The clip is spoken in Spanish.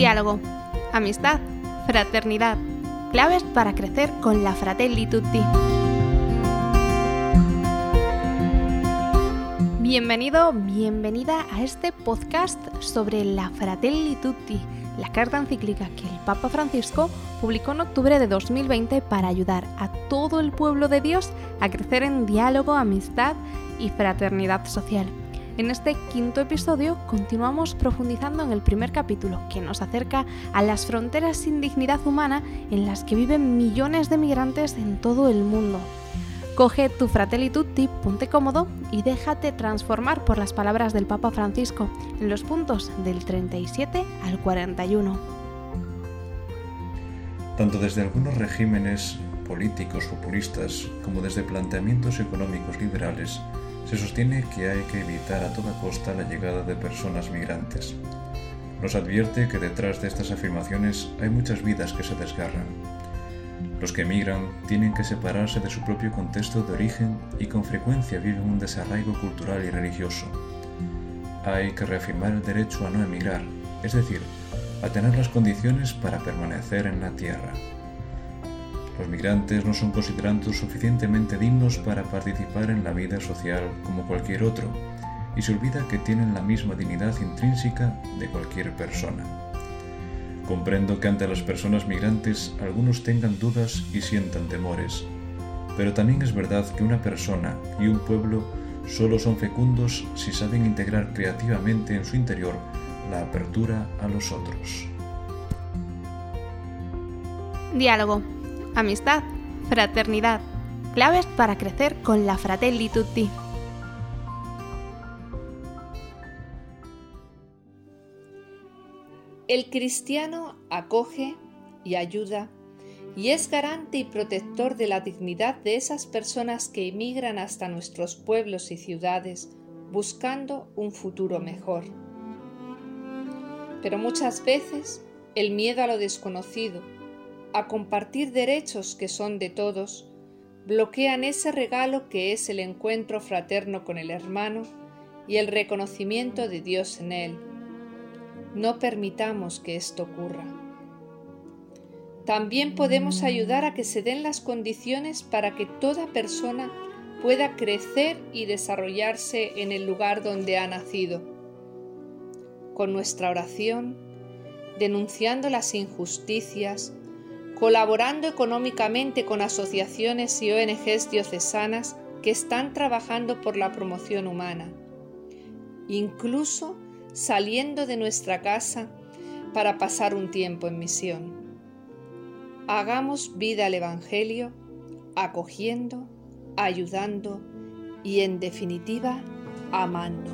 Diálogo, amistad, fraternidad, claves para crecer con la Fratelli Tutti. Bienvenido, bienvenida a este podcast sobre la Fratelli Tutti, la carta encíclica que el Papa Francisco publicó en octubre de 2020 para ayudar a todo el pueblo de Dios a crecer en diálogo, amistad y fraternidad social. En este quinto episodio continuamos profundizando en el primer capítulo que nos acerca a las fronteras sin dignidad humana en las que viven millones de migrantes en todo el mundo. Coge tu Fratelli Tutti, ponte cómodo y déjate transformar por las palabras del Papa Francisco en los puntos del 37 al 41. Tanto desde algunos regímenes políticos populistas como desde planteamientos económicos liberales, se sostiene que hay que evitar a toda costa la llegada de personas migrantes. Nos advierte que detrás de estas afirmaciones hay muchas vidas que se desgarran. Los que emigran tienen que separarse de su propio contexto de origen y con frecuencia viven un desarraigo cultural y religioso. Hay que reafirmar el derecho a no emigrar, es decir, a tener las condiciones para permanecer en la tierra. Los migrantes no son considerados suficientemente dignos para participar en la vida social como cualquier otro, y se olvida que tienen la misma dignidad intrínseca de cualquier persona. Comprendo que ante las personas migrantes algunos tengan dudas y sientan temores, pero también es verdad que una persona y un pueblo solo son fecundos si saben integrar creativamente en su interior la apertura a los otros. Diálogo amistad, fraternidad, claves para crecer con la Fratelli. El cristiano acoge y ayuda y es garante y protector de la dignidad de esas personas que emigran hasta nuestros pueblos y ciudades buscando un futuro mejor. Pero muchas veces el miedo a lo desconocido, a compartir derechos que son de todos, bloquean ese regalo que es el encuentro fraterno con el hermano y el reconocimiento de Dios en él. No permitamos que esto ocurra. También podemos ayudar a que se den las condiciones para que toda persona pueda crecer y desarrollarse en el lugar donde ha nacido. Con nuestra oración, denunciando las injusticias, colaborando económicamente con asociaciones y ONGs diocesanas que están trabajando por la promoción humana, incluso saliendo de nuestra casa para pasar un tiempo en misión. Hagamos vida al Evangelio, acogiendo, ayudando y en definitiva amando.